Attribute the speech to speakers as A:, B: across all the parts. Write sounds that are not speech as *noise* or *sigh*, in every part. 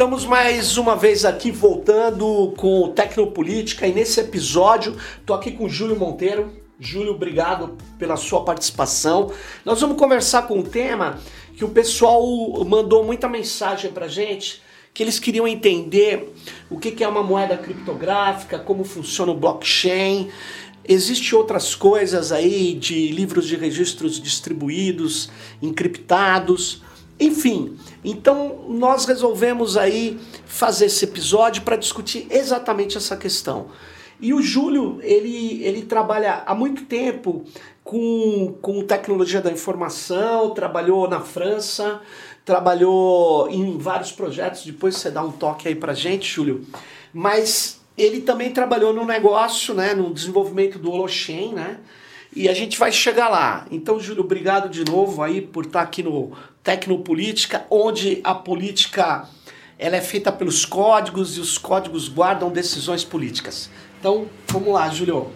A: Estamos mais uma vez aqui voltando com o Tecnopolítica e nesse episódio tô aqui com o Júlio Monteiro. Júlio, obrigado pela sua participação. Nós vamos conversar com um tema que o pessoal mandou muita mensagem pra gente, que eles queriam entender o que é uma moeda criptográfica, como funciona o blockchain. Existem outras coisas aí de livros de registros distribuídos, encriptados. Enfim, então nós resolvemos aí fazer esse episódio para discutir exatamente essa questão. E o Júlio, ele, ele trabalha há muito tempo com, com tecnologia da informação, trabalhou na França, trabalhou em vários projetos, depois você dá um toque aí pra gente, Júlio. Mas ele também trabalhou no negócio, né, no desenvolvimento do Holochain, né? E a gente vai chegar lá. Então, Júlio, obrigado de novo aí por estar aqui no Tecnopolítica, onde a política ela é feita pelos códigos e os códigos guardam decisões políticas. Então, vamos lá, Júlio.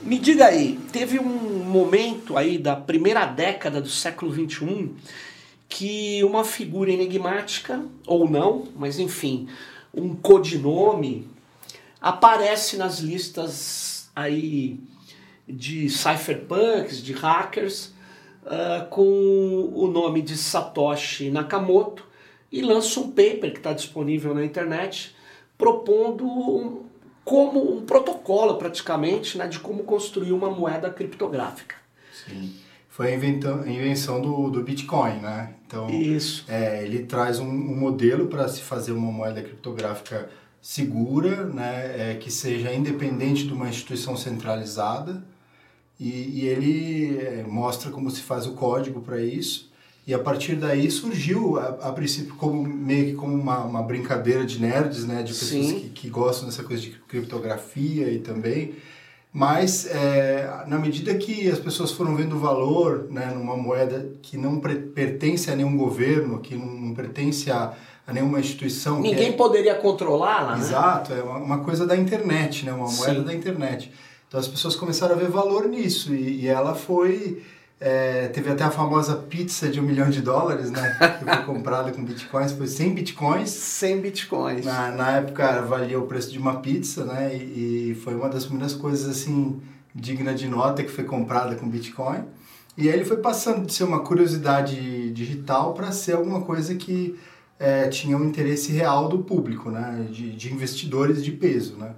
A: Me diga aí, teve um momento aí da primeira década do século XXI que uma figura enigmática, ou não, mas enfim, um codinome, aparece nas listas aí de cypherpunks, de hackers, uh, com o nome de Satoshi Nakamoto e lança um paper que está disponível na internet propondo um, como um protocolo praticamente né, de como construir uma moeda criptográfica.
B: Sim. Foi a invenção do, do Bitcoin, né?
A: Então, Isso.
B: É, ele traz um, um modelo para se fazer uma moeda criptográfica segura, né, é, que seja independente de uma instituição centralizada, e, e ele é, mostra como se faz o código para isso. E a partir daí surgiu, a, a, princípio, como meio que como uma, uma brincadeira de nerds, né? De pessoas que, que, gostam dessa coisa de criptografia e também. Mas, é, na medida que as pessoas foram vendo valor né, numa moeda que não pertence a nenhum governo, que não, não pertence a, a nenhuma instituição...
A: Ninguém
B: é...
A: poderia controlá-la,
B: né? Exato, é uma, uma, coisa da internet, né? Uma moeda Sim. da internet. Então as pessoas começaram a ver valor nisso e, e ela foi é, teve até a famosa pizza de um milhão de dólares, né? *laughs* Que foi comprada com bitcoins, foi 100 bitcoins.
A: 100 bitcoins.
B: Na, na época valia o preço de uma pizza, né? E, e, foi uma das primeiras coisas assim digna de nota que foi comprada com bitcoin. E aí ele foi passando de ser uma curiosidade digital para ser alguma coisa que é, tinha um interesse real do público, né? De, de investidores de peso, né?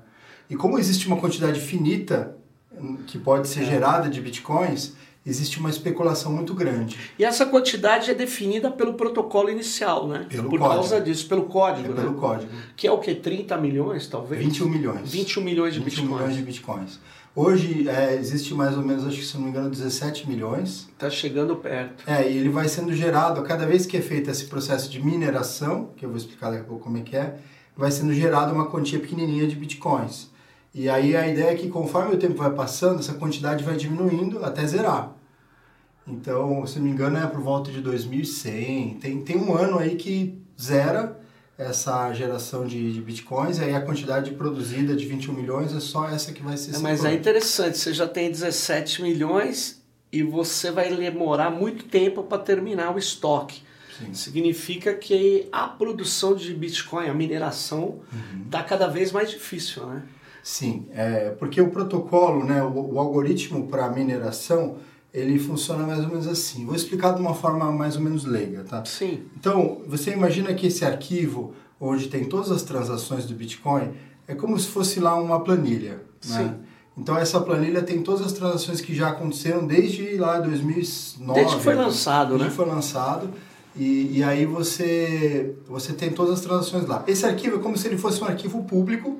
B: E como existe uma quantidade finita hum, que pode ser é. gerada de bitcoins, existe uma especulação muito grande.
A: E essa quantidade é definida pelo protocolo inicial, né?
B: Pelo
A: Por
B: código.
A: causa disso, pelo código,
B: é
A: né?
B: Pelo código.
A: Que é o que? 30 milhões, talvez?
B: 21 milhões.
A: 21 milhões de
B: 21
A: bitcoins.
B: milhões de bitcoins. Hoje é, existe mais ou menos, acho que se não me engano, 17 milhões.
A: Está chegando perto.
B: É, e ele vai sendo gerado, a cada vez que é feito esse processo de mineração, que eu vou explicar daqui a pouco como é que é, vai sendo gerada uma quantia pequenininha de bitcoins. E aí a ideia é que conforme o tempo vai passando, essa quantidade vai diminuindo até zerar. Então, se não me engano, é por volta de 2100. Tem, tem um ano aí que zera essa geração de, de bitcoins, e aí a quantidade produzida de 21 milhões é só essa que vai ser...
A: É, mas é interessante, você já tem 17 milhões e você vai demorar muito tempo para terminar o estoque. Sim. Significa que a produção de Bitcoin, a mineração, está uhum. cada vez mais difícil, né?
B: Sim, é, porque o protocolo, né, o, o algoritmo para mineração, ele funciona mais ou menos assim. Vou explicar de uma forma mais ou menos leiga, tá?
A: Sim.
B: Então, você imagina que esse arquivo, onde tem todas as transações do Bitcoin, é como se fosse lá uma planilha, né? Sim. Então essa planilha tem todas as transações que já aconteceram desde lá 2009.
A: Desde que foi lançado,
B: desde
A: né?
B: que foi lançado. E, e aí você, você tem todas as transações lá. Esse arquivo é como se ele fosse um arquivo público,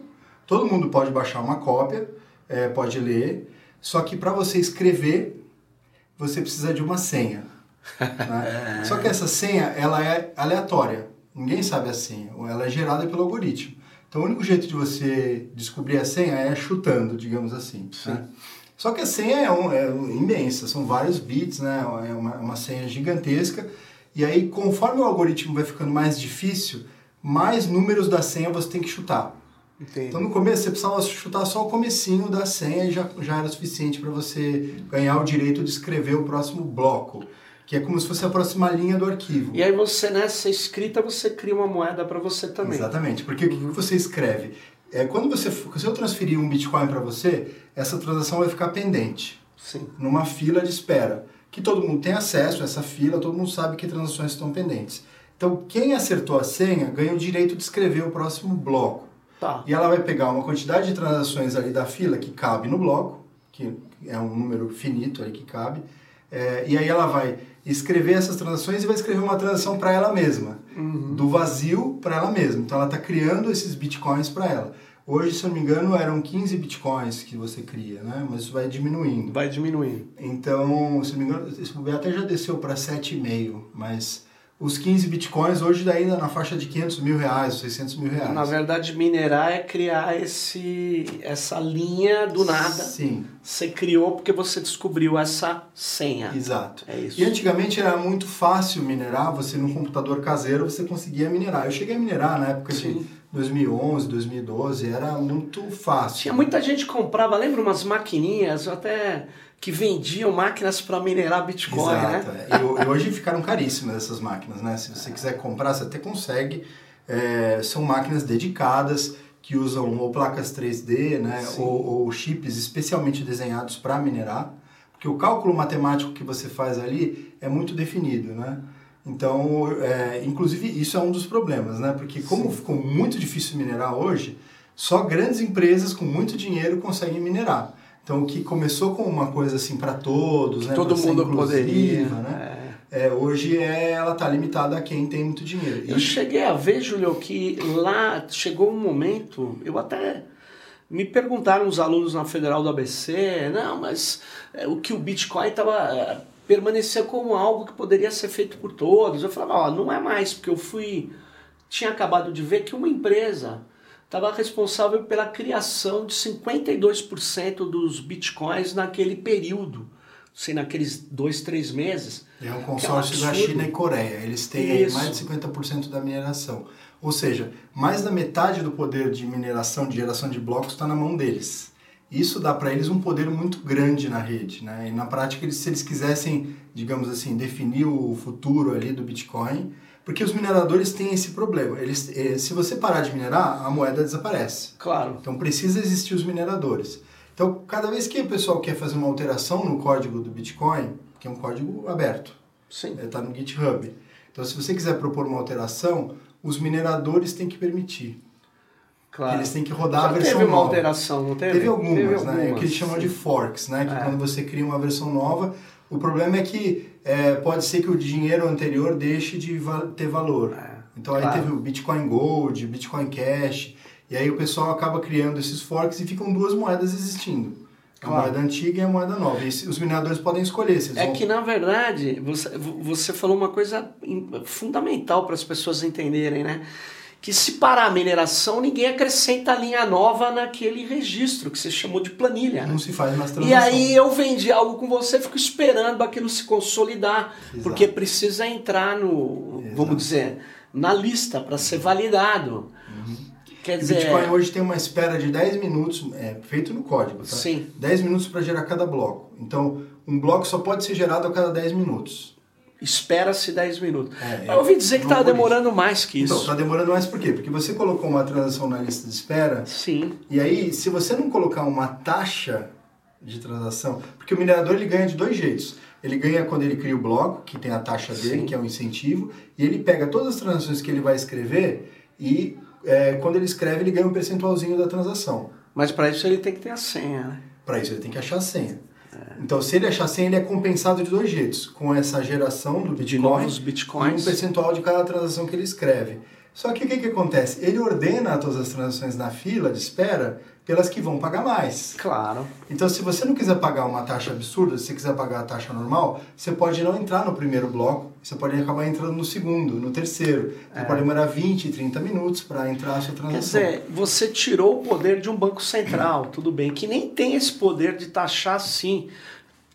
B: Todo mundo pode baixar uma cópia, é, pode ler, só que para você escrever, você precisa de uma senha. Né? *laughs* só que essa senha, ela é aleatória. Ninguém sabe a senha. Ela é gerada pelo algoritmo. Então, o único jeito de você descobrir a senha é chutando, digamos assim. Né? Só que a senha é, um, é, imensa, são vários bits, né? é uma, uma senha gigantesca. E aí, conforme o algoritmo vai ficando mais difícil, mais números da senha você tem que chutar.
A: Entendi.
B: Então no começo você precisava chutar só o comecinho da senha e já, já era suficiente para você ganhar o direito de escrever o próximo bloco, que é como se fosse a próxima linha do arquivo.
A: E aí você, nessa escrita, você cria uma moeda para você também.
B: Exatamente, porque o que você escreve? É, quando você, se eu transferir um Bitcoin para você, essa transação vai ficar pendente.
A: Sim.
B: Numa fila de espera. Que todo mundo tem acesso a essa fila, todo mundo sabe que transações estão pendentes. Então, quem acertou a senha ganha o direito de escrever o próximo bloco.
A: Tá.
B: E ela vai pegar uma quantidade de transações ali da fila que cabe no bloco, que é um número finito aí que cabe, é, e aí ela vai escrever essas transações e vai escrever uma transação para ela mesma,
A: Uhum.
B: do vazio para ela mesma. Então ela está criando esses bitcoins para ela. Hoje, se eu não me engano, eram 15 bitcoins que você cria, né? Mas isso vai diminuindo.
A: Vai diminuindo.
B: Então, se não me engano, esse bobear até já desceu para 7,5, mas os 15 bitcoins hoje daí na faixa de 500 mil reais, 600 mil reais.
A: Na verdade, minerar é criar esse, essa linha do nada.
B: Sim,
A: Você criou porque você descobriu essa senha.
B: exato.
A: É isso.
B: E antigamente era muito fácil minerar, você no computador caseiro você conseguia minerar. Eu cheguei a minerar na época
A: Sim.
B: de 2011, 2012, era muito fácil.
A: Tinha muita gente comprava, lembra umas maquininhas até que vendiam máquinas para minerar Bitcoin,
B: Exato.
A: né?
B: é. E, ho- e hoje ficaram caríssimas essas máquinas, né? Se você quiser comprar, você até consegue. É, são máquinas dedicadas que usam ou placas 3D, né?
A: Sim.
B: Ou, ou chips especialmente desenhados para minerar, porque o cálculo matemático que você faz ali é muito definido, né? Então, é, inclusive isso é um dos problemas, né? Porque como ficou muito difícil minerar hoje, só grandes empresas com muito dinheiro conseguem minerar. Então, o que começou com uma coisa assim para todos, né?
A: Todo mundo poderia.
B: né?
A: é.
B: É, hoje é, ela tá limitada a quem tem muito dinheiro.
A: Eu
B: E-
A: cheguei a ver, Julio, que lá chegou um momento, eu até me perguntaram os alunos na Federal do ABC, não, mas é, o que o Bitcoin estava permanecia como algo que poderia ser feito por todos. Eu falava, ó, não é mais, porque eu fui tinha acabado de ver que uma empresa estava responsável pela criação de 52% dos bitcoins naquele período, sei, naqueles dois, três meses.
B: É um consórcio
A: é um
B: da. China e Coreia. Eles têm
A: Isso.
B: mais de 50% da mineração. Ou seja, mais da metade do poder de mineração, de geração de blocos, está na mão deles. Isso dá para eles um poder muito grande na rede. Né? E na prática, eles, se eles quisessem, digamos assim, definir o futuro ali do Bitcoin, porque os mineradores têm esse problema. Eles, eh, se você parar de minerar, a moeda desaparece.
A: Claro.
B: Então precisa existir os mineradores. Então, cada vez que o pessoal quer fazer uma alteração no código do Bitcoin, que é um código aberto,
A: Sim.
B: está no GitHub. Então, se você quiser propor uma alteração, os mineradores têm que permitir.
A: Claro.
B: Eles têm que rodar
A: Já
B: a versão
A: teve uma
B: nova.
A: alteração, não teve?
B: Teve algumas,
A: Teve
B: né? É que
A: algumas,
B: eles chamam de
A: sim.
B: forks, né? Que
A: É.
B: quando você cria uma versão nova, o problema é que é, pode ser que o dinheiro anterior deixe de ter valor.
A: É,
B: Então aí
A: claro.
B: teve o Bitcoin Gold, Bitcoin Cash, e aí o pessoal acaba criando esses forks e ficam duas moedas existindo. A
A: Claro.
B: moeda antiga e a moeda nova. E os mineradores podem escolher
A: É
B: vão...
A: que, na verdade, você, você falou uma coisa fundamental para as pessoas entenderem, né? Que se parar a mineração, ninguém acrescenta linha nova naquele registro que você chamou de planilha. né?
B: Não se faz mais
A: E
B: transação.
A: aí eu vendi algo com você, fico esperando aquilo se consolidar,
B: Exato.
A: porque precisa entrar no,
B: Exato.
A: vamos dizer, na lista para ser validado. Quer
B: O
A: dizer,
B: Bitcoin hoje tem uma espera de 10 minutos, é feito no código, tá?
A: Sim.
B: 10 minutos para gerar cada bloco. Então, um bloco só pode ser gerado a cada 10 minutos.
A: Espera-se 10 minutos.
B: É,
A: eu ouvi dizer que estava
B: isso.
A: demorando mais que isso.
B: Então, tá demorando mais por quê? Porque você colocou uma transação na lista de espera,
A: Sim.
B: e aí, se você não colocar uma taxa de transação, porque o minerador ele ganha de dois jeitos. Ele ganha quando ele cria o bloco, que tem a taxa dele,
A: Sim.
B: que é o incentivo, e ele pega todas as transações que ele vai escrever e é, quando ele escreve, ele ganha um percentualzinho da transação.
A: Mas para isso ele tem que ter a senha, né?
B: Para isso ele tem que achar a senha. Então, se ele achar a senha, ele é compensado de dois jeitos. Com essa geração do
A: De
B: Bitcoin
A: novos
B: e um
A: bitcoins.
B: percentual de cada transação que ele escreve. Só que o que, que acontece? Ele ordena todas as transações na fila de espera pelas que vão pagar mais.
A: Claro.
B: Então, se você não quiser pagar uma taxa absurda, se você quiser pagar a taxa normal, você pode não entrar no primeiro bloco, você pode acabar entrando no segundo, no terceiro. Você pode demorar 20, 30 minutos para entrar a sua
A: É. Quer
B: transação.
A: dizer, você tirou o poder de um banco central, *clears throat* tudo bem, que nem tem esse poder de taxar assim.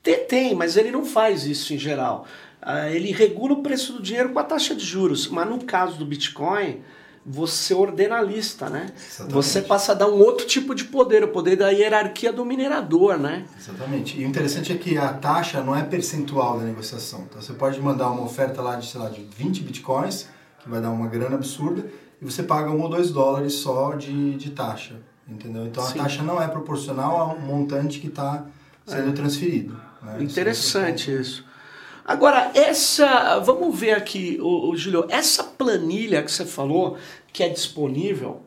A: Tem, tem, mas ele não faz isso em geral. Ah, ele regula o preço do dinheiro com a taxa de juros. Mas no caso do Bitcoin, você ordena a lista, né?
B: Exatamente.
A: Você passa a dar um outro tipo de poder, o poder da hierarquia do minerador, né?
B: Exatamente. E o interessante é que a taxa não é percentual da negociação. Então você pode mandar uma oferta lá de, sei lá, de 20 bitcoins, que vai dar uma grana absurda, e você paga um ou dois dólares só de, de taxa. Entendeu? Então
A: Sim.
B: a taxa não é proporcional ao montante que está sendo transferido. né?
A: Interessante isso. Agora, essa. Vamos ver aqui, o, o Júlio, essa planilha que você falou, que é disponível,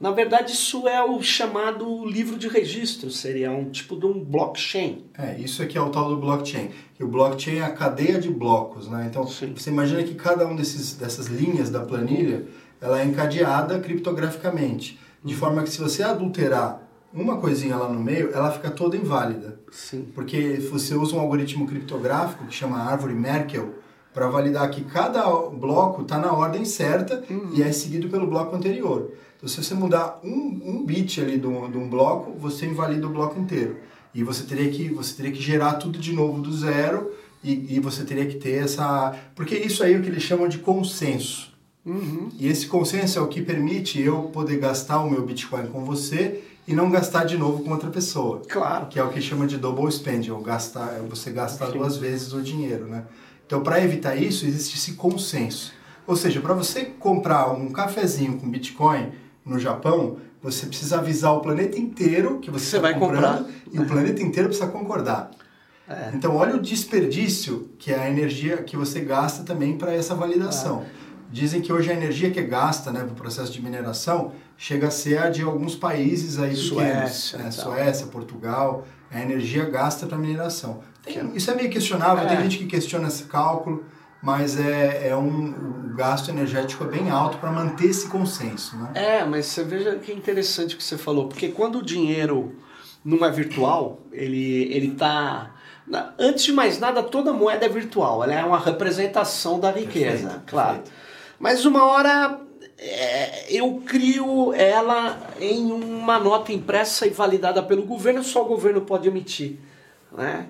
A: na verdade, isso é o chamado livro de registro, seria um tipo de um blockchain.
B: É, isso aqui é o tal do blockchain. Que o blockchain é a cadeia de blocos, né? Então,
A: Sim.
B: você imagina que cada um desses, dessas linhas da planilha, ela é encadeada criptograficamente. De forma que se você adulterar uma coisinha lá no meio, ela fica toda inválida.
A: Sim.
B: Porque você usa um algoritmo criptográfico que chama árvore Merkel para validar que cada bloco está na ordem certa e é seguido pelo bloco anterior. Então, se você mudar um, um bit ali de um, de um bloco, você invalida o bloco inteiro. E você teria que, você teria que gerar tudo de novo do zero e, e você teria que ter essa... Porque isso aí é o que eles chamam de consenso.
A: Uhum.
B: E esse consenso é o que permite eu poder gastar o meu Bitcoin com você e não gastar de novo com outra pessoa
A: Claro.
B: que é o que chama de double spend, ou gastar, é você gastar
A: Sim.
B: duas vezes o dinheiro, né? Então, para evitar isso, existe esse consenso. Ou seja, para você comprar um cafezinho com Bitcoin no Japão, você precisa avisar o planeta inteiro que você,
A: Você
B: está
A: vai comprar.
B: e o planeta inteiro precisa concordar.
A: É.
B: Então, olha o desperdício que é a energia que você gasta também para essa validação.
A: É.
B: Dizem que hoje a energia que é gasta né, para o processo de mineração chega a ser a de alguns países aí pequenos,
A: Suécia,
B: né?
A: e tal.
B: Suécia, Portugal, é a energia gasta para mineração. Tem- isso é meio questionável,
A: É.
B: tem gente que questiona esse cálculo, mas é, é um o gasto energético é bem alto para manter esse consenso, né?
A: É, mas você veja que interessante o que você falou, porque quando o dinheiro não é virtual, ele ele tá antes de mais nada, toda moeda é virtual, ela é uma representação da riqueza,
B: Perfeito,
A: claro.
B: perfeito.
A: Mas uma hora é, eu crio ela em uma nota impressa e validada pelo governo, só o governo pode emitir. Né?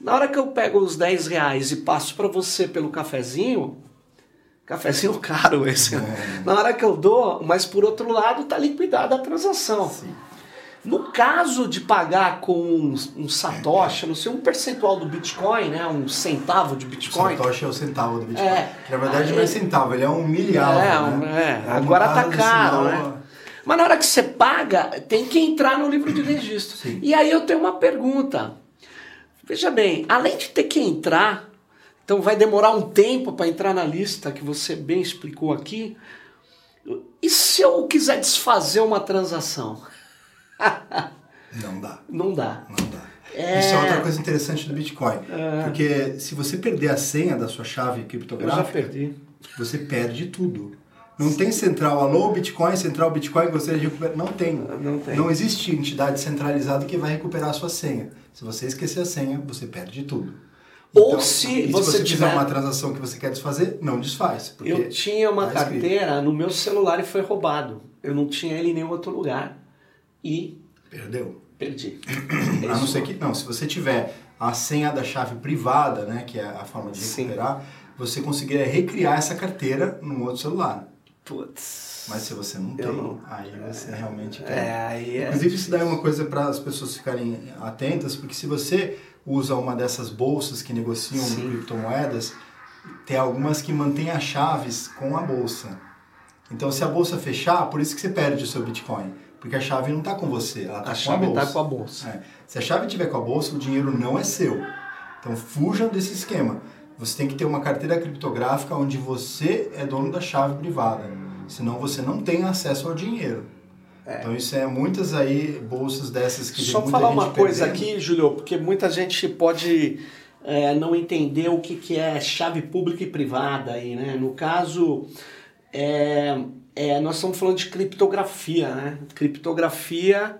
A: Na hora que eu pego os 10 reais e passo para você pelo cafezinho, cafezinho *laughs* caro esse,
B: É.
A: na hora que eu dou, mas por outro lado está liquidada a transação.
B: Sim.
A: Caso de pagar com um, um satoshi, não sei, um percentual do Bitcoin, né, um centavo de
B: O
A: Bitcoin,
B: satoshi é o centavo do Bitcoin.
A: É.
B: Na verdade não é centavo, ele é um milhavo,
A: É,
B: né?
A: é, agora tá
B: base
A: caro,
B: decimal,
A: né? Mas na hora que você paga, tem que entrar no livro de registro.
B: Sim.
A: E aí eu tenho uma pergunta. Veja bem, além de ter que entrar, então vai demorar um tempo para entrar na lista que você bem explicou aqui. E se eu quiser desfazer uma transação?
B: Não dá.
A: Não dá.
B: Não dá.
A: É.
B: Isso é outra coisa interessante do Bitcoin. Porque se você perder a senha da sua chave criptográfica, você perde tudo. Não tem central, alô Bitcoin, central Bitcoin, gostaria de recuperar. Não tem.
A: Não tem.
B: Não existe entidade centralizada que vai recuperar a sua senha. Se você esquecer a senha, você perde tudo.
A: Ou se
B: e
A: você
B: você
A: tiver-
B: uma transação que você quer desfazer, não desfaz.
A: Eu tinha uma
B: tá
A: carteira no meu celular e foi roubado. Eu não tinha ele em nenhum outro lugar. E
B: Perdeu.
A: perdi. *clears throat*
B: A não ser que. Não, se você tiver a senha da chave privada, né, que é a forma de
A: Sim.
B: recuperar, você conseguiria recriar essa carteira num outro celular.
A: Putz.
B: Mas se você não tem,
A: não.
B: aí você realmente tem.
A: É, aí é.
B: Inclusive, isso daí é uma coisa para as pessoas ficarem atentas, porque se você usa uma dessas bolsas que negociam
A: Sim.
B: criptomoedas, tem algumas que mantêm as chaves com a bolsa. Então, se a bolsa fechar, por isso que você perde o seu Bitcoin. Porque a chave não está com você, ela está
A: A
B: com
A: chave
B: a bolsa.
A: tá com a bolsa.
B: É. Se a chave estiver com a bolsa, o dinheiro não é seu. Então fujam desse esquema. Você tem que ter uma carteira criptográfica onde você é dono da chave privada. Senão você não tem acesso ao dinheiro. Então isso é muitas aí bolsas dessas que
A: Só
B: muita
A: falar
B: gente
A: uma coisa
B: perdendo.
A: aqui, Júlio, porque muita gente pode é, não entender o que, que é chave pública e privada aí, né? No caso, é, é, nós estamos falando de criptografia, né? Criptografia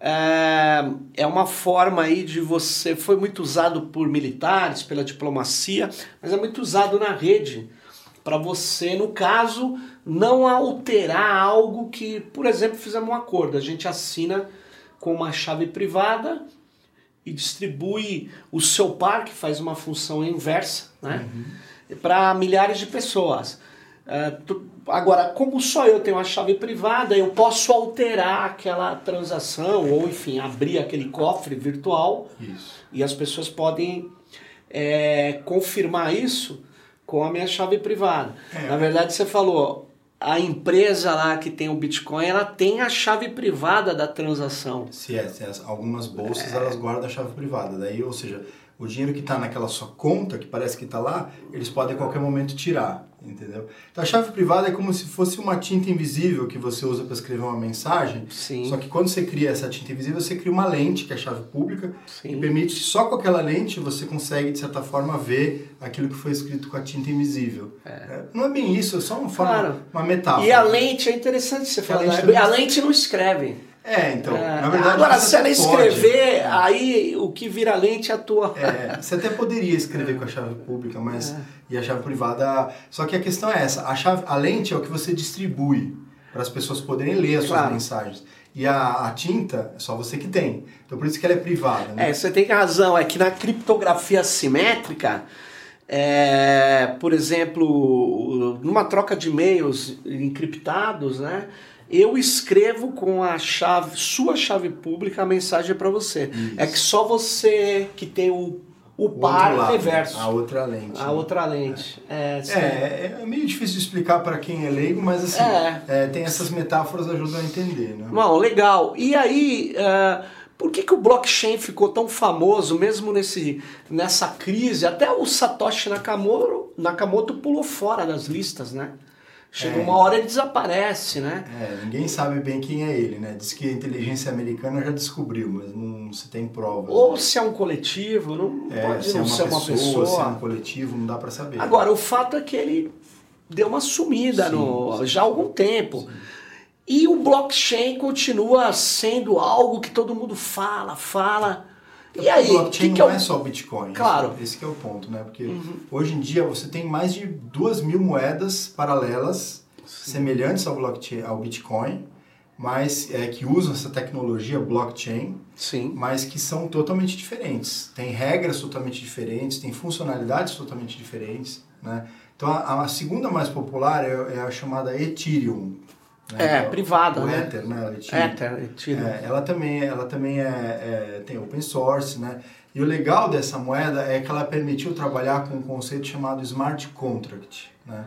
A: é, é uma forma aí de você. Foi muito usado por militares, pela diplomacia, mas é muito usado na rede para você, no caso, não alterar algo que, por exemplo, fizemos um acordo. A gente assina com uma chave privada e distribui o seu par, que faz uma função inversa, né? para milhares de pessoas. É, Agora, como só eu tenho a chave privada, eu posso alterar aquela transação ou, enfim, abrir aquele cofre virtual
B: Isso.
A: e as pessoas podem é, confirmar isso com a minha chave privada.
B: É.
A: Na verdade, você falou, a empresa lá que tem o Bitcoin, ela tem a chave privada da transação.
B: Se é, se as- algumas bolsas elas guardam a chave privada. Daí, ou seja, o dinheiro que está naquela sua conta, que parece que está lá, eles podem a qualquer momento tirar, entendeu? Então a chave privada é como se fosse uma tinta invisível que você usa para escrever uma mensagem.
A: Sim.
B: Só que quando você cria essa tinta invisível, você cria uma lente, que é a chave pública,
A: Sim.
B: que permite só com aquela lente você consegue, de certa forma, ver aquilo que foi escrito com a tinta invisível. É, Não é bem isso, é só uma forma,
A: Claro.
B: uma metáfora.
A: E a lente, é interessante você falar, a lente não escreve.
B: É, então,
A: É,
B: na verdade...
A: Agora, se ela
B: até pode.
A: escrever, aí o que vira lente é a tua.
B: É, você até poderia escrever com a chave pública, mas e a chave privada. Só que a questão é essa: a chave, a lente é o que você distribui para as pessoas poderem ler as suas
A: Claro.
B: mensagens. E a, a tinta é só você que tem. Então por isso que ela é privada. Né?
A: É, você tem razão. É que na criptografia simétrica, é, por exemplo, numa troca de e-mails encriptados, né? Eu escrevo com a chave, sua chave pública, a mensagem para você.
B: Isso.
A: É que só você que tem o, o
B: O
A: par
B: lado,
A: reverso.
B: A outra lente.
A: A outra lente. É, sim.
B: É, é meio difícil de explicar para quem é leigo, mas assim,
A: É.
B: é, tem essas metáforas que ajudam a entender, né?
A: Bom, legal. E aí, ah, por que, que o blockchain ficou tão famoso, mesmo nesse, nessa crise? Até o Satoshi Nakamoto, Nakamoto pulou fora das listas, né? Chega
B: É.
A: uma hora ele desaparece, né?
B: É, ninguém sabe bem quem é ele, né? Diz que a inteligência americana já descobriu, mas não se tem prova.
A: Ou se é um coletivo, não
B: é,
A: pode
B: se é
A: não
B: uma
A: ser
B: pessoa,
A: uma pessoa.
B: se é um coletivo, não dá para saber.
A: Agora, o fato é que ele deu uma sumida
B: Sim,
A: no,
B: sim.
A: já há algum tempo. E o blockchain continua sendo algo que todo mundo fala, fala. E aí,
B: o blockchain
A: que que
B: não
A: é o-
B: é só o Bitcoin.
A: Claro. Uhum.
B: Esse, esse que é o ponto, né? Porque hoje em dia você tem mais de duas mil moedas paralelas semelhantes ao, blockchain, ao Bitcoin, mas é, que usam essa tecnologia blockchain,
A: Sim.
B: mas que são totalmente diferentes. Tem regras totalmente diferentes, tem funcionalidades totalmente diferentes, né? Então a, a segunda mais popular é, é a chamada Ethereum. Né?
A: É, privada,
B: o
A: né?
B: Ether, né? Ethereum.
A: Ether, tira.
B: É, ela também, ela também é, é- tem open source, né? E o legal dessa moeda é que ela permitiu trabalhar com um conceito chamado smart contract, né?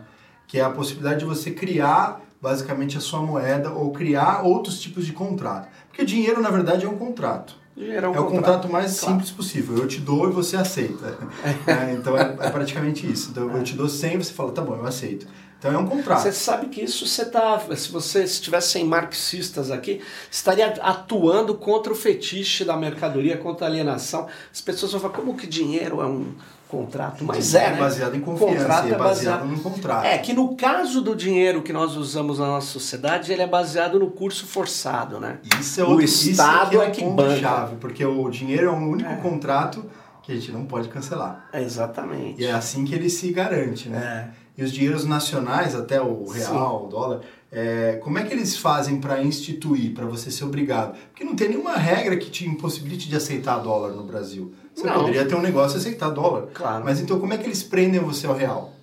B: Que é a possibilidade de você criar basicamente a sua moeda ou criar outros tipos de contrato. Porque dinheiro, na verdade, é um contrato.
A: Dinheiro é um
B: é o
A: contrato.
B: contrato mais
A: Claro.
B: simples possível. Eu te dou e você aceita. *laughs* É, então é, é praticamente isso. Então eu te dou 100 e você fala, tá bom, eu aceito. Então é um contrato.
A: Você sabe que isso você tá. Se você estivesse sem marxistas aqui, estaria atuando contra o fetiche da mercadoria, contra a alienação. As pessoas vão falar, como que dinheiro é um contrato? Mas é, né?
B: baseado em confiança,
A: Contrato
B: é baseado num contrato.
A: É que no caso do dinheiro que nós usamos na nossa sociedade, ele é baseado no curso forçado, né?
B: Isso é
A: O
B: outro,
A: Estado
B: isso
A: é que
B: um
A: banca.
B: chave, porque o dinheiro é o único contrato que a gente não pode cancelar.
A: É, Exatamente.
B: E é assim que ele se garante, né?
A: É.
B: E os dinheiros nacionais, até o real, o dólar, é, como é que eles fazem para instituir, para você ser obrigado? Porque não tem nenhuma regra que te impossibilite de aceitar dólar no Brasil. Você
A: Não.
B: poderia ter um negócio e aceitar dólar.
A: Claro.
B: Mas então como é que eles prendem você ao real?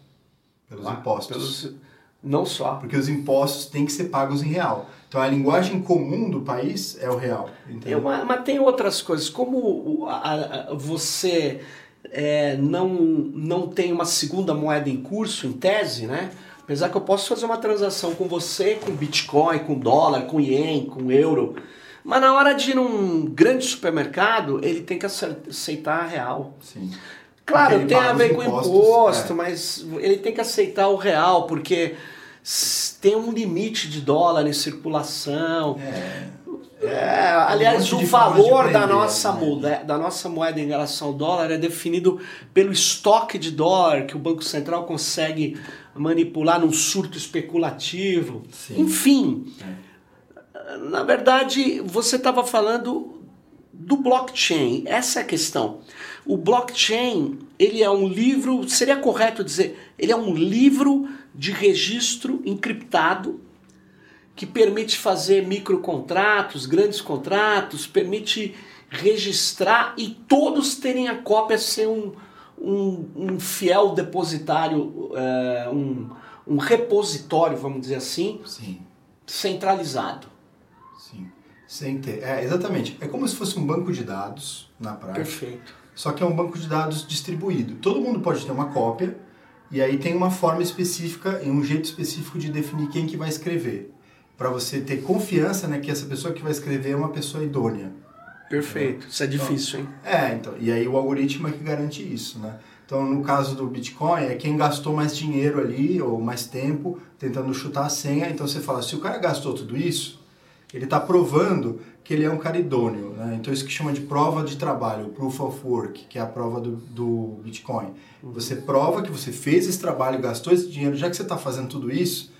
B: Pelos
A: Ah,
B: impostos.
A: pelos- Não só.
B: Porque os impostos têm que ser pagos em real. Então a linguagem comum do país é o real. Entendeu?
A: mas, mas tem outras coisas. Como a- a- você é, não, não tem uma segunda moeda em curso, em tese, né? Apesar que eu posso fazer uma transação com você, com Bitcoin, com dólar, com ien, com euro. Mas na hora de ir num grande supermercado, ele tem que ace- aceitar a real.
B: Sim.
A: Claro,
B: Porque ele
A: tem a ver com
B: impostos,
A: imposto,
B: é.
A: mas ele tem que aceitar o real, porque tem um limite de dólar em circulação.
B: É,
A: É, aliás,
B: monte
A: o valor da nossa,
B: né?
A: moeda, da nossa moeda em relação ao dólar é definido pelo estoque de dólar que o Banco Central consegue manipular num surto especulativo.
B: Sim.
A: Enfim, na verdade, você estava falando do blockchain. Essa é a questão. O blockchain, ele é um livro, seria correto dizer, ele é um livro de registro encriptado que permite fazer microcontratos, grandes contratos, permite registrar e todos terem a cópia ser um, um, um fiel depositário, é, um, um repositório, vamos dizer assim,
B: Sim,
A: centralizado.
B: sim. Sem ter. É, exatamente. É como se fosse um banco de dados na prática.
A: Perfeito.
B: Só que é um banco de dados distribuído. Todo mundo pode ter uma cópia e aí tem uma forma específica e um jeito específico de definir quem que vai escrever. Para você ter confiança né, que essa pessoa que vai escrever é uma pessoa idônea.
A: Perfeito. Isso é difícil, hein?
B: É, então, e aí o algoritmo é que garante isso, né? Então, no caso do Bitcoin, é quem gastou mais dinheiro ali, ou mais tempo, tentando chutar a senha. Então, você fala, se o cara gastou tudo isso, ele está provando que ele é um cara idôneo, né? Então, isso que chama de prova de trabalho, Proof of Work, que é a prova do, do Bitcoin. Você prova que você fez esse trabalho, gastou esse dinheiro, já que você está fazendo tudo isso,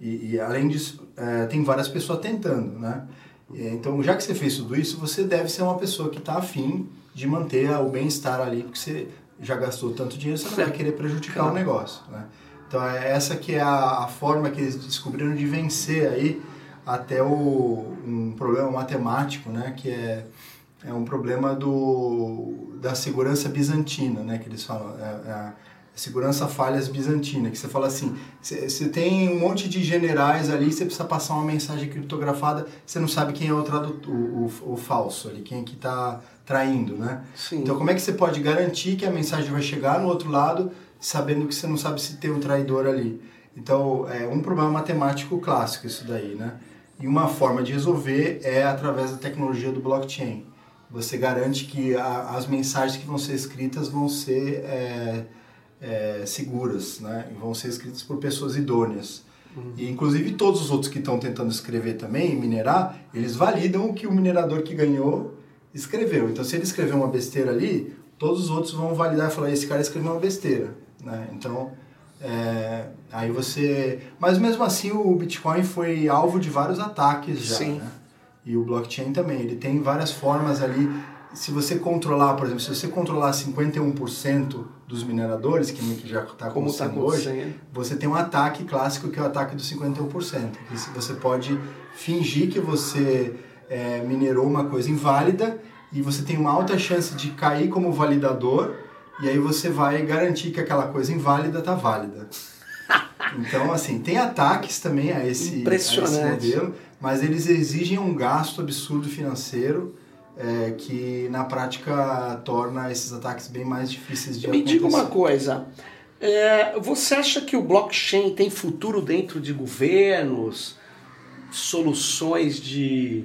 B: e, e além disso, é, tem várias pessoas tentando, né? Então, já que você fez tudo isso, você deve ser uma pessoa que está afim de manter o bem-estar ali, porque você já gastou tanto dinheiro, você não vai querer prejudicar o negócio, né? Então, é essa que é a, a forma que eles descobriram de vencer aí até o, um problema matemático, né? Que é, é um problema do, da segurança bizantina, né? Que eles falam. É, é segurança falhas bizantina, que você fala assim, você tem um monte de generais ali, você precisa passar uma mensagem criptografada, você não sabe quem é o, tradutor, o, o, o falso ali, quem é que está traindo, né?
A: Sim.
B: Então como é que você pode garantir que a mensagem vai chegar no outro lado, sabendo que você não sabe se tem um traidor ali? Então é um problema matemático clássico isso daí, né? E uma forma de resolver é através da tecnologia do blockchain. Você garante que a, as mensagens que vão ser escritas vão ser é, é, seguras, né? E vão ser escritas por pessoas idôneas. Uhum. E inclusive todos os outros que estão tentando escrever também, minerar, eles validam o que o minerador que ganhou escreveu. Então se ele escreveu uma besteira ali, todos os outros vão validar e falar, esse cara escreveu uma besteira, né? Então, é, aí você... Mas mesmo assim o Bitcoin foi alvo de vários ataques já,
A: Sim.
B: né? E o blockchain também, ele tem várias formas ali. Se você controlar, por exemplo, se você controlar 51% dos mineradores, que já está
A: Como está
B: acontecendo hoje, você tem um ataque clássico que é o ataque dos 51%. Que você pode fingir que você é, minerou uma coisa inválida e você tem uma alta chance de cair como validador e aí você vai garantir que aquela coisa inválida está válida. *laughs* Então, assim, tem ataques também a esse, a esse modelo, mas eles exigem um gasto absurdo financeiro é, que, na prática, torna esses ataques bem mais difíceis de
A: Me diga uma
B: acontecer.
A: coisa. é, você acha que o blockchain tem futuro dentro de governos, soluções de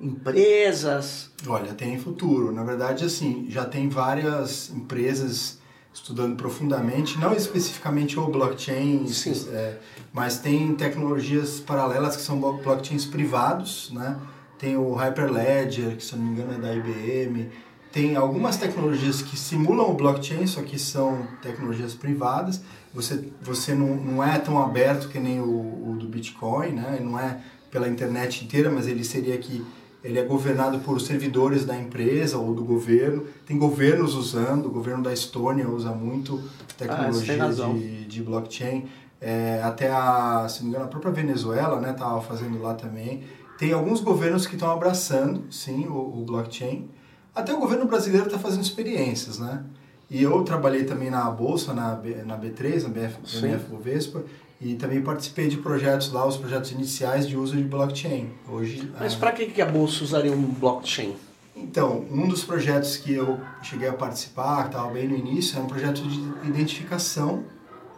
A: empresas?
B: Olha, tem futuro. Na verdade, assim, já tem várias empresas estudando profundamente, não especificamente o blockchain, é, mas tem tecnologias paralelas que são blo- blockchains privados, né? Tem o Hyperledger, que se eu não me engano é da IBM. Tem algumas tecnologias que simulam o blockchain, só que são tecnologias privadas. Você, você não, não é tão aberto que nem o, o do Bitcoin, né? Não é pela internet inteira, mas ele seria que ele é governado por servidores da empresa ou do governo. Tem governos usando, o governo da Estônia usa muito
A: Ah,
B: tecnologia
A: razão.
B: de, de blockchain. É, até a, se não me engano, a própria Venezuela né, estava fazendo lá também. Tem alguns governos que estão abraçando, sim, o, o blockchain. Até o governo brasileiro está fazendo experiências, né? E eu trabalhei também na Bolsa, na, B, na B3, na BF,
A: Sim.
B: BMF Bovespa, e também participei de projetos lá, os projetos iniciais de uso de blockchain. Hoje,
A: Mas
B: ah,
A: para que, que a bolsa usaria um blockchain?
B: então, um dos projetos que eu cheguei a participar, que estava bem no início, é um projeto de identificação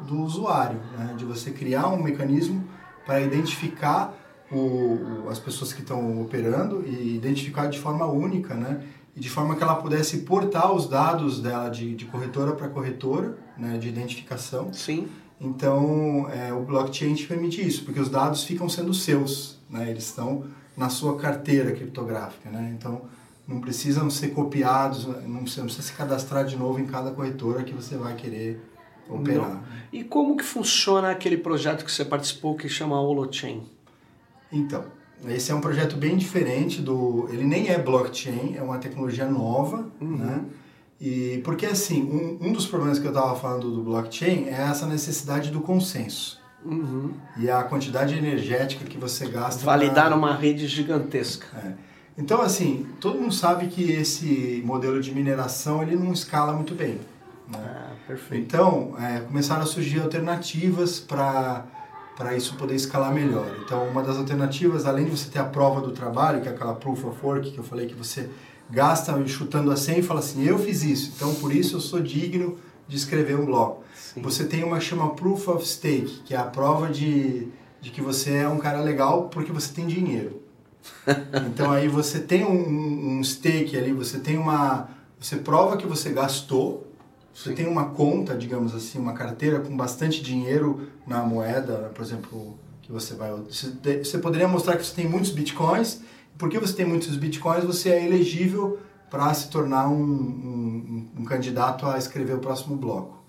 B: do usuário, né? de você criar um mecanismo para identificar o, as pessoas que estão operando e identificar de forma única, né? e de forma que ela pudesse portar os dados dela de, de corretora para corretora, né? de identificação,
A: Sim.
B: então, é, o blockchain te permite isso, porque os dados ficam sendo seus, né? Eles estão na sua carteira criptográfica, né? Então, não precisam ser copiados, não precisa, não precisa se cadastrar de novo em cada corretora que você vai querer operar.
A: Não. E como que funciona aquele projeto que você participou que chama Holochain?
B: Então, esse é um projeto bem diferente do... Ele nem é blockchain, é uma tecnologia nova, né? E porque, assim, um, um dos problemas que eu estava falando do blockchain é essa necessidade do consenso.
A: Uhum.
B: E a quantidade energética que você gasta...
A: Validar uma rede gigantesca.
B: É. Então, assim, todo mundo sabe que esse modelo de mineração ele não escala muito bem. Né?
A: Perfeito.
B: Então, é, começaram a surgir alternativas para para isso poder escalar melhor. Então, uma das alternativas, além de você ter a prova do trabalho, que é aquela proof of work que eu falei que você gasta chutando a 100 e fala assim, eu fiz isso, então por isso eu sou digno de escrever um blog. Sim. Você tem uma que chama proof of stake, que é a prova de, de que você é um cara legal porque você tem dinheiro. *laughs* então aí você tem um, um stake ali, você tem uma... Você prova que você gastou, você tem uma conta, digamos assim, uma carteira com bastante dinheiro na moeda, por exemplo, que você vai... Você poderia mostrar que você tem muitos bitcoins, porque você tem muitos bitcoins, você é elegível para se tornar um, um, um, candidato a escrever o próximo bloco.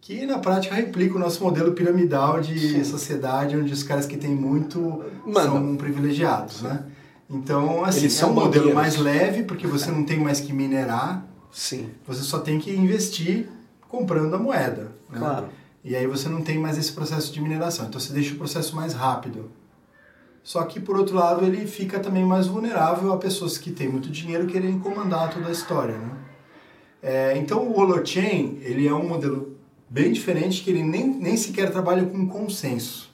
B: Que na prática replica o nosso modelo piramidal de Sim. sociedade, onde os caras que têm muito Mano. são privilegiados, né? Então, assim, Eles é um modelo mais leve, porque você não tem mais que minerar.
A: Sim.
B: Você só tem que investir comprando a moeda.
A: Né? Claro.
B: E aí você não tem mais esse processo de mineração. Então você deixa o processo mais rápido. Só que, por outro lado, ele fica também mais vulnerável a pessoas que têm muito dinheiro querem comandar toda a história. Né? É, então, o Holochain ele é um modelo bem diferente que ele nem, nem sequer trabalha com consenso.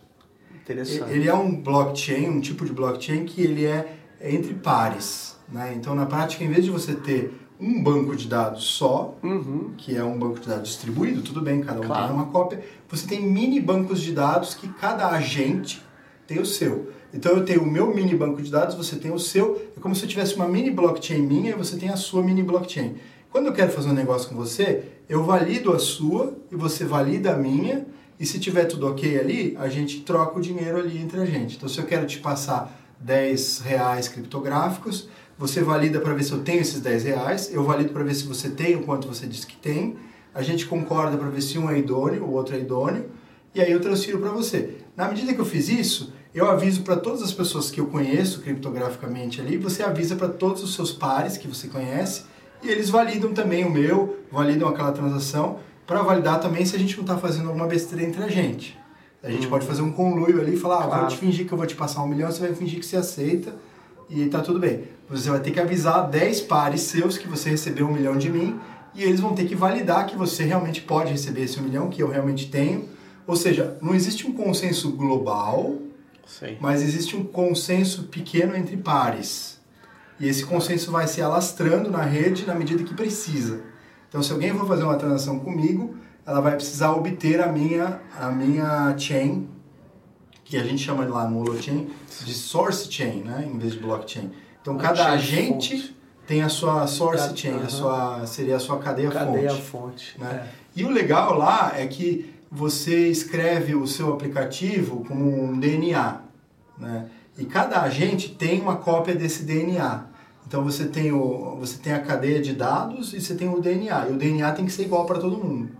A: Interessante.
B: Ele é um blockchain, um tipo de blockchain que ele é entre pares. Né? Então, na prática, em vez de você ter um banco de dados só,
A: uhum.
B: que é um banco de dados distribuído, tudo bem, cada um claro. tem uma cópia, você tem mini bancos de dados que cada agente tem o seu. Então eu tenho o meu mini banco de dados, você tem o seu, é como se eu tivesse uma mini blockchain minha e você tem a sua mini blockchain. Quando eu quero fazer um negócio com você, eu valido a sua e você valida a minha, e se tiver tudo ok ali, a gente troca o dinheiro ali entre a gente. Então se eu quero te passar 10 reais criptográficos, você valida para ver se eu tenho esses 10 reais, eu valido para ver se você tem o quanto você disse que tem, a gente concorda para ver se um é idôneo, o outro é idôneo, e aí eu transfiro para você. Na medida que eu fiz isso, eu aviso para todas as pessoas que eu conheço criptograficamente ali, você avisa para todos os seus pares que você conhece e eles validam também o meu, validam aquela transação para validar também se a gente não está fazendo alguma besteira entre a gente. A gente hum. pode fazer um conluio ali e falar, ah, claro. vou te fingir que eu vou te passar um milhão, você vai fingir que você aceita e tá tudo bem. Você vai ter que avisar 10 pares seus que você recebeu um milhão de mim e eles vão ter que validar que você realmente pode receber esse um milhão, que eu realmente tenho. Ou seja, não existe um consenso global
A: Sim.
B: Mas existe um consenso pequeno entre pares. E esse consenso vai se alastrando na rede na medida que precisa. Então, se alguém for fazer uma transação comigo, ela vai precisar obter a minha, a minha chain, que a gente chama lá no Holochain de source chain, né, em vez de blockchain. Então, cada agente tem a sua source cada, chain, a sua, seria a sua cadeia,
A: cadeia
B: fonte.
A: fonte
B: né? É. E o legal lá é que você escreve o seu aplicativo como um DNA, né? E cada agente tem uma cópia desse DNA. Então você tem, o, você tem a cadeia de dados e você tem o DNA. E o DNA tem que ser igual para todo mundo.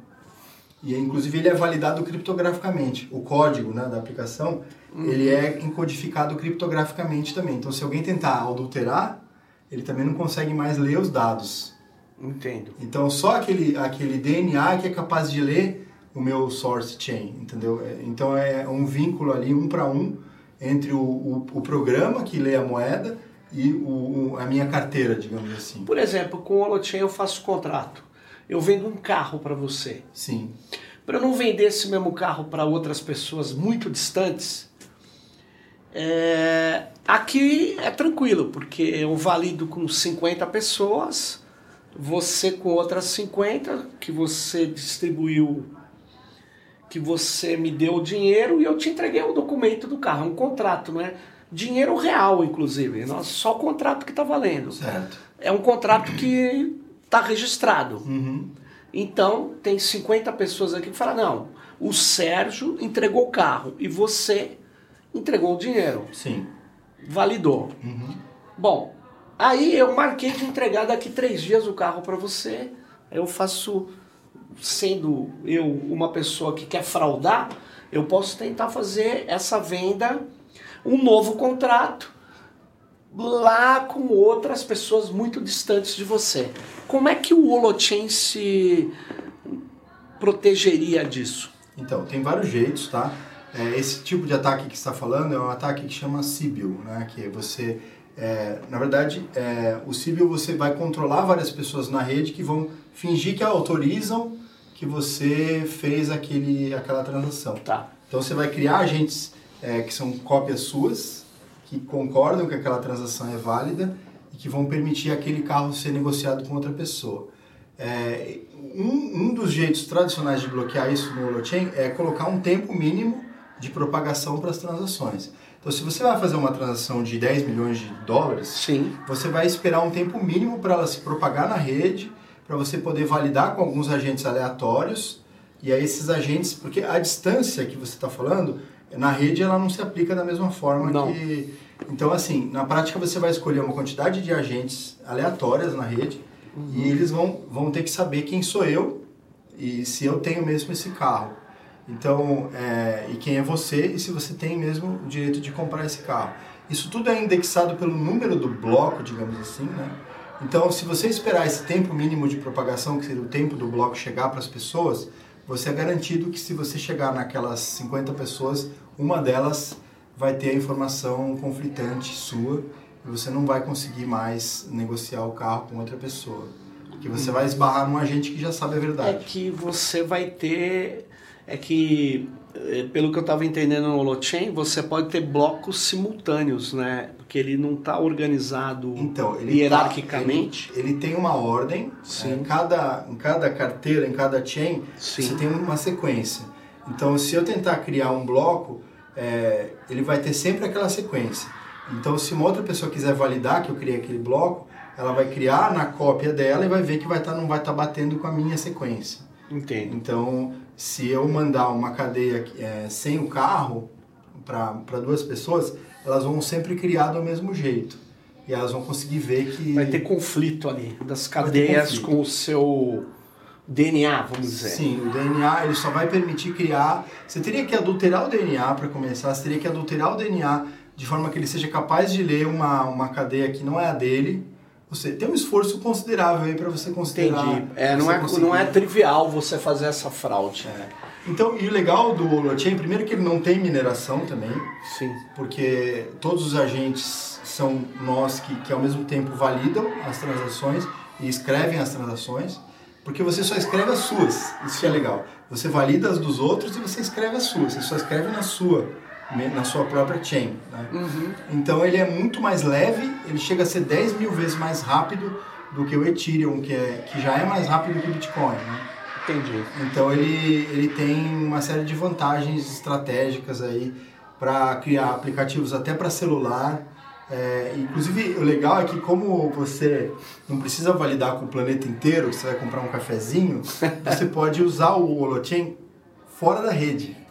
B: E inclusive ele é validado criptograficamente. O código né, da aplicação uhum. ele é encodificado criptograficamente também. Então se alguém tentar adulterar, ele também não consegue mais ler os dados.
A: Entendo.
B: Então só aquele, aquele DNA que é capaz de ler o meu source chain, entendeu? É, então é um vínculo ali, um para um, entre o, o, o, programa que lê a moeda e o, a minha carteira, digamos assim.
A: Por exemplo, com o Holochain eu faço contrato. Eu vendo um carro para você.
B: Sim.
A: Para eu não vender esse mesmo carro para outras pessoas muito distantes, é... aqui é tranquilo, porque eu valido com 50 pessoas, você com outras 50 que você distribuiu que você me deu o dinheiro e eu te entreguei o documento do carro, é um contrato, não é? Dinheiro real, inclusive, não é só o contrato que está valendo.
B: Certo.
A: É um contrato que está registrado.
B: Uhum.
A: Então, tem 50 pessoas aqui que falam, não, o Sérgio entregou o carro e você entregou o dinheiro.
B: Sim.
A: Validou.
B: Uhum.
A: Bom, aí eu marquei de entregar daqui três dias o carro para você. Eu faço sendo eu uma pessoa que quer fraudar, eu posso tentar fazer essa venda, um novo contrato, lá com outras pessoas muito distantes de você. Como é que o Holochain se protegeria disso?
B: Então, tem vários jeitos, tá? É, esse tipo de ataque que está falando é um ataque que chama Sibyl, né? Que você, é, na verdade, é, o Sibyl você vai controlar várias pessoas na rede que vão fingir que autorizam que você fez aquele, aquela transação.
A: Tá.
B: Então você vai criar agentes é, que são cópias suas, que concordam que aquela transação é válida e que vão permitir aquele carro ser negociado com outra pessoa. É, um, um dos jeitos tradicionais de bloquear isso no holochain é colocar um tempo mínimo de propagação para as transações. Então, se você vai fazer uma transação de 10 milhões de dólares,
A: Sim.
B: você vai esperar um tempo mínimo para ela se propagar na rede, para você poder validar com alguns agentes aleatórios. E aí esses agentes, porque a distância que você está falando, na rede ela não se aplica da mesma forma
A: Não.
B: que... Então, assim, na prática você vai escolher uma quantidade de agentes aleatórias na rede e eles vão, vão ter que saber quem sou eu e se eu tenho mesmo esse carro. Então, é, e quem é você e se você tem mesmo o direito de comprar esse carro. Isso tudo é indexado pelo número do bloco, digamos assim, né? Então, se você esperar esse tempo mínimo de propagação, que seria o tempo do bloco chegar para as pessoas, você é garantido que se você chegar naquelas 50 pessoas, uma delas vai ter a informação conflitante sua e você não vai conseguir mais negociar o carro com outra pessoa. Porque você vai esbarrar num agente que já sabe a
A: É
B: verdade.
A: que você vai ter. É que, eh, pelo que eu estava entendendo no Holochain, você pode ter blocos simultâneos, né? Porque ele não está organizado
B: Então, ele
A: hierarquicamente.
B: tá- ele, ele tem uma ordem,
A: Sim.
B: né? em, cada, em cada carteira, em cada chain,
A: Sim.
B: você tem uma sequência. Então, se eu tentar criar um bloco, é, ele vai ter sempre aquela sequência. Então, se uma outra pessoa quiser validar que eu criei aquele bloco, ela vai criar na cópia dela e vai ver que vai tá, não vai estar batendo com a minha sequência.
A: Entendo.
B: Então, se eu mandar uma cadeia é, sem o carro para duas pessoas, elas vão sempre criar do mesmo jeito. E elas vão conseguir ver que.
A: Vai ter conflito ali das cadeias com o seu DNA, vamos dizer.
B: Sim, o DNA ele só vai permitir criar. Você teria que adulterar o DNA para começar, você teria que adulterar o DNA de forma que ele seja capaz de ler uma, uma cadeia que não é a dele. Você tem um esforço considerável aí para você considerar.
A: Entendi. É, não, é,
B: conseguir-
A: não é trivial você fazer essa fraude.
B: É. Então, e o legal do Holochain, primeiro que ele não tem mineração também,
A: Sim.
B: porque todos os agentes são nós que, que ao mesmo tempo validam as transações e escrevem as transações, porque você só escreve as suas, isso que é legal. Você valida as dos outros e você escreve as suas, você só escreve na sua, na sua própria chain. né?
A: Uhum.
B: Então ele é muito mais leve, ele chega a ser 10 mil vezes mais rápido do que o Ethereum, que, é, que já é mais rápido que o Bitcoin. Né?
A: Entendi.
B: Então ele, ele tem uma série de vantagens estratégicas aí para criar aplicativos até para celular. É, inclusive o legal é que como você não precisa validar com o planeta inteiro, você vai comprar um cafezinho, *laughs* você pode usar o Holochain fora da rede.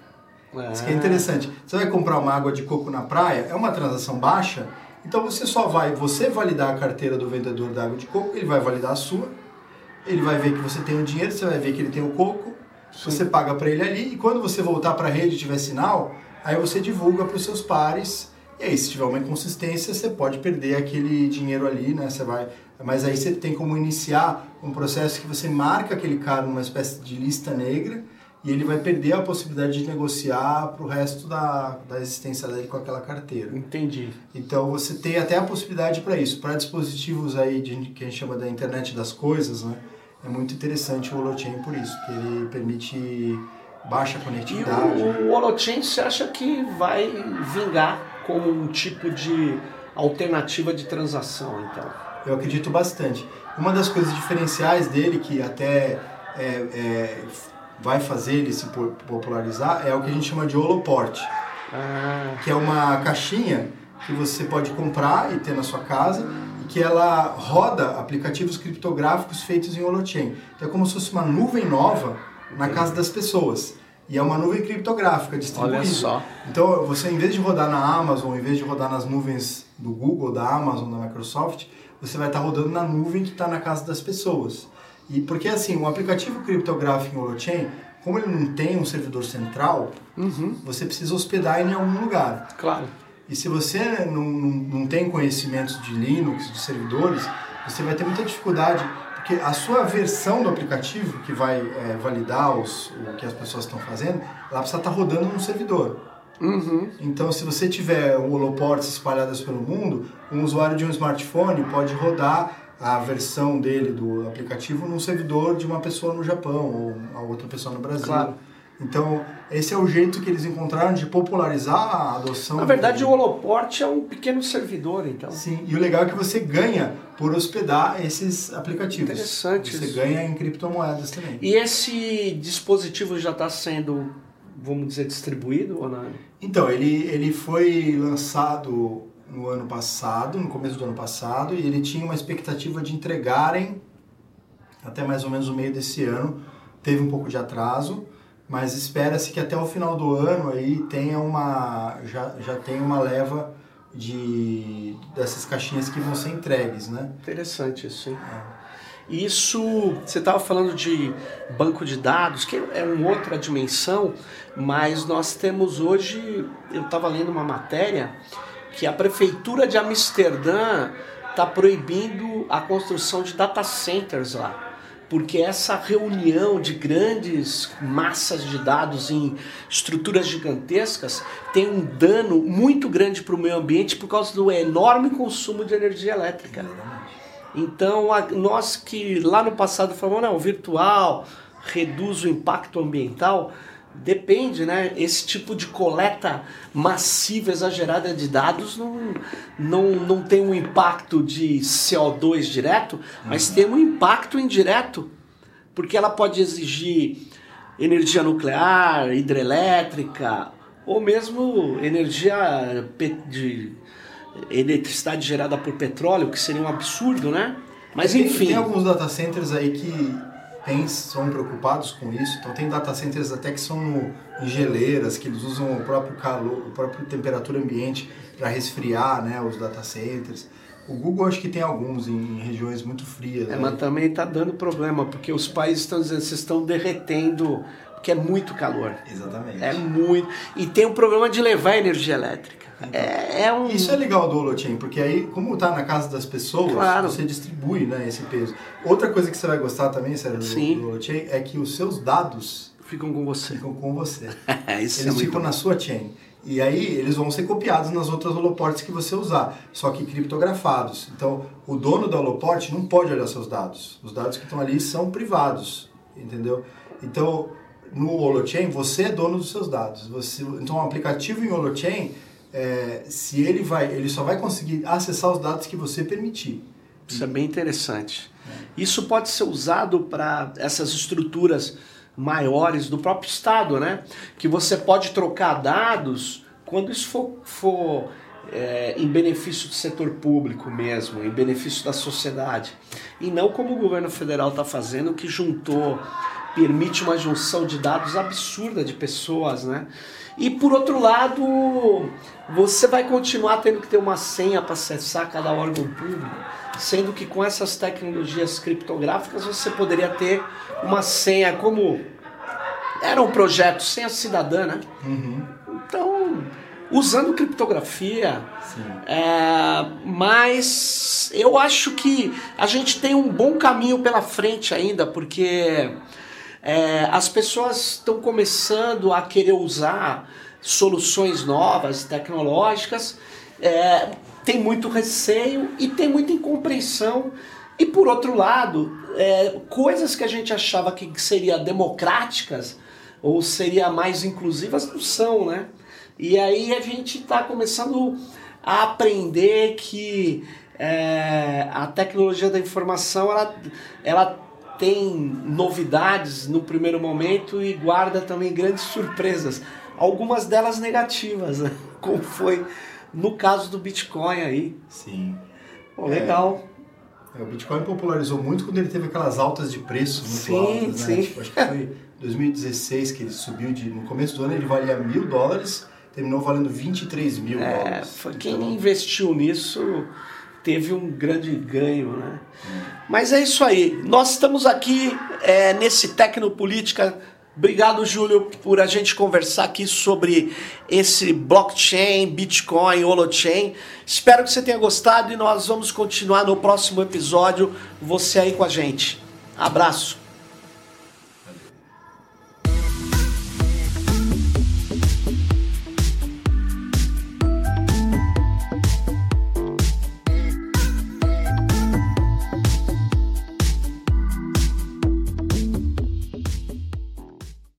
B: Isso que é interessante. Você vai comprar uma água de coco na praia, é uma transação baixa, então você só vai, você validar a carteira do vendedor da água de coco, ele vai validar a sua, ele vai ver que você tem o dinheiro, você vai ver que ele tem o coco, você paga para ele ali, e quando você voltar para a rede e tiver sinal, aí você divulga para os seus pares, e aí se tiver uma inconsistência, você pode perder aquele dinheiro ali, né? Você vai, mas aí você tem como iniciar um processo que você marca aquele cara numa espécie de lista negra, e ele vai perder a possibilidade de negociar para o resto da, da existência dele com aquela carteira.
A: Entendi.
B: Então você tem até a possibilidade para isso. Para dispositivos aí de, que a gente chama da internet das coisas, né? É muito interessante o Holochain por isso, que ele permite baixa
A: E
B: conectividade.
A: o, o Holochain você acha que vai vingar como um tipo de alternativa de transação, então?
B: Eu acredito bastante. Uma das coisas diferenciais dele, que até é, é, vai fazer ele se po- popularizar, é o que a gente chama de holoporte.
A: Ah,
B: que é uma caixinha que você pode comprar e ter na sua casa e que ela roda aplicativos criptográficos feitos em holochain. Então é como se fosse uma nuvem nova na casa das pessoas. E é uma nuvem criptográfica distribuída.
A: olha só.
B: Então, você em vez de rodar na Amazon, em vez de rodar nas nuvens do Google, da Amazon, da Microsoft, você vai estar rodando na nuvem que está na casa das pessoas. E porque assim, o aplicativo criptográfico em holochain, como ele não tem um servidor central,
A: Uhum,
B: você precisa hospedar ele em algum lugar.
A: claro.
B: E se você não, não, não tem conhecimentos de Linux, de servidores, você vai ter muita dificuldade, porque a sua versão do aplicativo que vai é, validar os, o que as pessoas estão fazendo, ela precisa estar rodando num servidor.
A: Uhum,
B: Então, se você tiver holoports espalhadas pelo mundo, um usuário de um smartphone pode rodar a versão dele do aplicativo num servidor de uma pessoa no Japão ou a outra pessoa no Brasil. Claro. Então, esse é o jeito que eles encontraram de popularizar a adoção.
A: Na verdade, o Holoport é um pequeno servidor, então.
B: Sim, e o legal é que você ganha por hospedar esses aplicativos.
A: Interessante.
B: Você isso. ganha em criptomoedas também.
A: E esse dispositivo já está sendo, vamos dizer, distribuído ou não?
B: Então, ele, ele foi lançado no ano passado, no começo do ano passado, e ele tinha uma expectativa de entregarem até mais ou menos o meio desse ano. Teve um pouco de atraso mas espera-se que até o final do ano aí tenha uma já, já tem uma leva de dessas caixinhas que vão ser entregues, né?
A: Interessante isso, hein? É. Isso, você estava falando de banco de dados, que é uma outra dimensão, mas nós temos hoje, eu estava lendo uma matéria que a prefeitura de Amsterdã está proibindo a construção de data centers lá porque essa reunião de grandes massas de dados em estruturas gigantescas tem um dano muito grande para o meio ambiente por causa do enorme consumo de energia elétrica. Então, a, nós que lá no passado falamos, não, o virtual reduz o impacto ambiental, Depende, né? Esse tipo de coleta massiva, exagerada de dados não, não, não tem um impacto de CO2 direto, mas uhum. tem um impacto indireto, porque ela pode exigir energia nuclear, hidrelétrica, ou mesmo energia de eletricidade gerada por petróleo, que seria um absurdo, né? Mas enfim. Tem,
B: tem alguns data centers aí que tem, são preocupados com isso. Então tem data centers até que são em geleiras, que eles usam o próprio calor, a própria temperatura ambiente para resfriar né, os data centers. O Google acho que tem alguns em regiões muito frias.
A: É, né? mas também está dando problema, porque os países estão dizendo que vocês estão derretendo, porque é muito calor.
B: Exatamente.
A: É muito. E tem um problema de levar energia elétrica. Então, é, é um...
B: Isso é legal do Holochain, porque aí, como está na casa das pessoas, claro. você distribui né, esse peso. Outra coisa que você vai gostar também, Sérgio, do, do Holochain, é que os seus dados
A: ficam com você.
B: Ficam com você. *laughs*
A: Isso
B: eles é ficam na sua chain. E aí eles vão ser copiados nas outras holoports que você usar, só que criptografados. Então, o dono da holoport não pode olhar seus dados. Os dados que estão ali são privados, entendeu? Então, no Holochain, você é dono dos seus dados. Você, então, o aplicativo em Holochain é, se ele vai, ele só vai conseguir acessar os dados que você permitir.
A: Isso é bem interessante. É. Isso pode ser usado para essas estruturas maiores do próprio Estado, né? Que você pode trocar dados quando isso for, for é, em benefício do setor público mesmo, em benefício da sociedade. E não como o governo federal está fazendo, que juntou, permite uma junção de dados absurda de pessoas, né? E por outro lado, você vai continuar tendo que ter uma senha para acessar cada órgão público, sendo que com essas tecnologias criptográficas você poderia ter uma senha como era um projeto senha cidadã, né?
B: Uhum.
A: Então, usando criptografia, é, mas eu acho que a gente tem um bom caminho pela frente ainda, porque é, as pessoas estão começando a querer usar soluções novas, tecnológicas, é, tem muito receio e tem muita incompreensão. E por outro lado, é, coisas que a gente achava que seria democráticas ou seria mais inclusivas não são, né? E aí a gente está começando a aprender que é, a tecnologia da informação ela, ela tem novidades no primeiro momento e guarda também grandes surpresas. Algumas delas negativas, né? *laughs* como foi no caso do Bitcoin aí.
B: Sim.
A: Pô, legal.
B: É, o Bitcoin popularizou muito quando ele teve aquelas altas de preço muito sim, altas, né? Sim. Tipo, acho que foi *laughs* 2016 que ele subiu de. No começo do ano ele valia mil dólares, terminou valendo 23 mil é, dólares.
A: Foi quem então, investiu nisso teve um grande ganho, né? Mas é isso aí. Nós estamos aqui é, nesse Tecnopolítica. Obrigado, Júlio, por a gente conversar aqui sobre esse blockchain, Bitcoin, Holochain. Espero que você tenha gostado e nós vamos continuar no próximo episódio. Você aí com a gente. Abraço.